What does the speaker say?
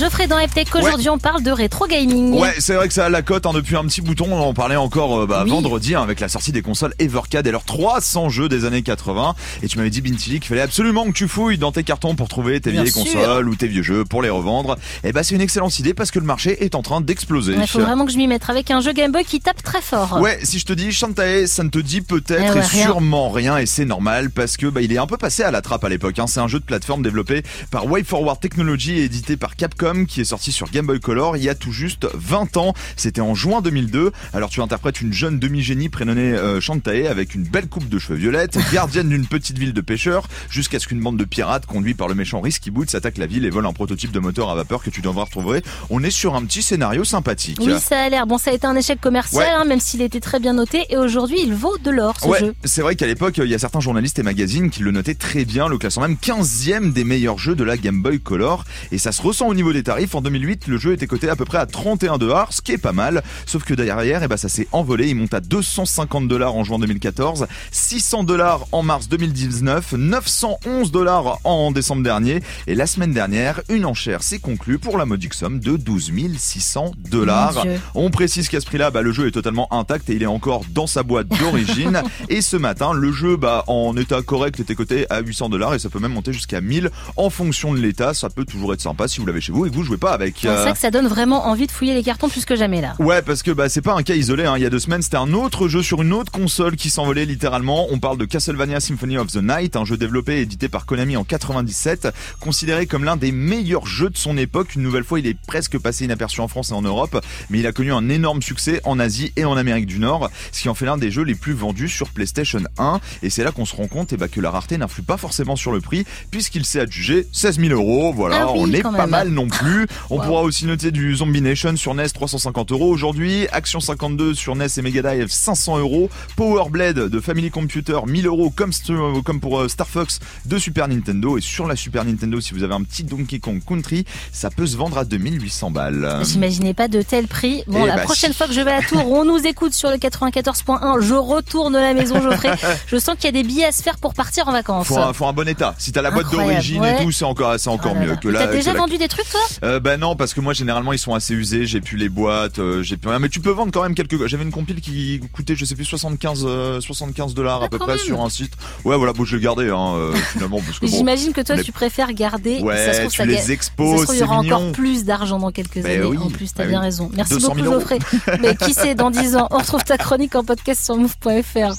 Geoffrey dans Eptech, aujourd'hui on parle de rétro gaming. Ouais, c'est vrai que ça a la cote hein, depuis un petit bouton. On en parlait encore euh, bah, Oui. vendredi hein, avec la sortie des consoles Evercade et leurs 300 jeux des années 80. Et tu m'avais dit, Bintili, qu'il fallait absolument que tu fouilles dans tes cartons pour trouver tes Bien vieilles sûr. consoles ou tes vieux jeux pour les revendre. Et bah, c'est une excellente idée parce que le marché est en train d'exploser. Il faut vraiment que je m'y mette avec un jeu Game Boy qui tape très fort. Ouais, si je te dis Shantae, ça ne te dit peut-être Eh ouais, et rien. sûrement rien et c'est normal parce que bah, il est un peu passé à la trappe à l'époque. Hein. C'est un jeu de plateforme développé par WayForward Technology et édité par Capcom qui est sorti sur Game Boy Color il y a tout juste 20 ans. C'était en juin 2002. Alors tu interprètes une jeune demi-génie prénommée euh, Shantae avec une belle coupe de cheveux violettes, gardienne d'une petite ville de pêcheurs, jusqu'à ce qu'une bande de pirates conduits par le méchant Risky Boots attaque la ville et vole un prototype de moteur à vapeur que tu devras retrouver. On est sur un petit scénario sympathique. Oui, ça a l'air. Bon, ça a été un échec commercial, Ouais. hein, même s'il était très bien noté. Et aujourd'hui, il vaut de l'or, ce Ouais, jeu. c'est vrai qu'à l'époque, il y a certains journalistes et magazines qui le notaient très bien, le classant même 15e des meilleurs jeux de la Game Boy Color. Et ça se ressent au niveau des tarifs. En 2008, le jeu était coté à peu près à 31 dollars, ce qui est pas mal. Sauf que derrière, eh ben, ça s'est envolé. Il monte à 250 dollars en juin 2014, 600 dollars en mars 2019, 911 dollars en décembre dernier. Et la semaine dernière, une enchère s'est conclue pour la modique somme de 12 600 dollars. On précise qu'à ce prix-là, bah, le jeu est totalement intact et il est encore dans sa boîte d'origine. et ce matin, le jeu, bah, en état correct, était coté à 800 dollars et ça peut même monter jusqu'à 1000 en fonction de l'état. Ça peut toujours être sympa si vous l'avez chez vous et que vous jouez pas avec. C'est euh, ça que ça donne vraiment envie de fouiller les cartons plus que jamais, là. Ouais, parce que bah c'est pas un cas isolé. Hein. Il y a deux semaines, c'était un autre jeu sur une autre console qui s'envolait littéralement. On parle de Castlevania Symphony of the Night, un jeu développé et édité par Konami en 97, considéré comme l'un des meilleurs jeux de son époque. Une nouvelle fois, il est presque passé inaperçu en France et en Europe, mais il a connu un énorme succès en Asie et en Amérique du Nord, ce qui en fait l'un des jeux les plus vendus sur PlayStation 1. Et c'est là qu'on se rend compte eh bah, que la rareté n'influe pas forcément sur le prix, puisqu'il s'est adjugé 16 000 euros. Voilà, Ah oui, on est pas même. mal non plus. On Wow. pourra aussi noter du Zombie Nation sur NES 350 euros aujourd'hui, Action 52 sur NES et Mega Drive 500 euros, Power Blade de Family Computer 1000 euros comme, comme pour euh, Star Fox de Super Nintendo et sur la Super Nintendo si vous avez un petit Donkey Kong Country ça peut se vendre à 2800 balles. J'imaginais pas de tels prix. Bon, Eh la bah, prochaine si. fois que je vais à Tours, on nous écoute sur le 94.1. Je retourne à la maison, Geoffrey. Je sens qu'il y a des billets à se faire pour partir en vacances. Faut un, faut un bon état. Si t'as la boîte d'origine ouais. et tout, c'est encore, c'est encore Oh là mieux là. que là. T'as déjà que la- vendu des trucs, toi? Euh, bah non, parce que moi généralement ils sont assez usés. J'ai plus les boîtes, euh, j'ai plus rien. Mais tu peux vendre quand même quelques. J'avais une compile qui coûtait, je sais plus 75 euh, 75 dollars Ah, à peu près même. sur un site. Ouais, voilà, bon, je l'ai gardé hein, euh, finalement parce que bon. J'imagine que toi, tu préfères garder. ça se Ouais, trouve, tu ça les exposes, il y aura mignon. encore plus d'argent dans quelques Ben années. oui, En plus, t'as ben bien oui. raison. Merci 200 beaucoup, 000 euros. Geoffrey. Mais qui sait, dans 10 ans, on retrouve ta chronique en podcast sur move.fr.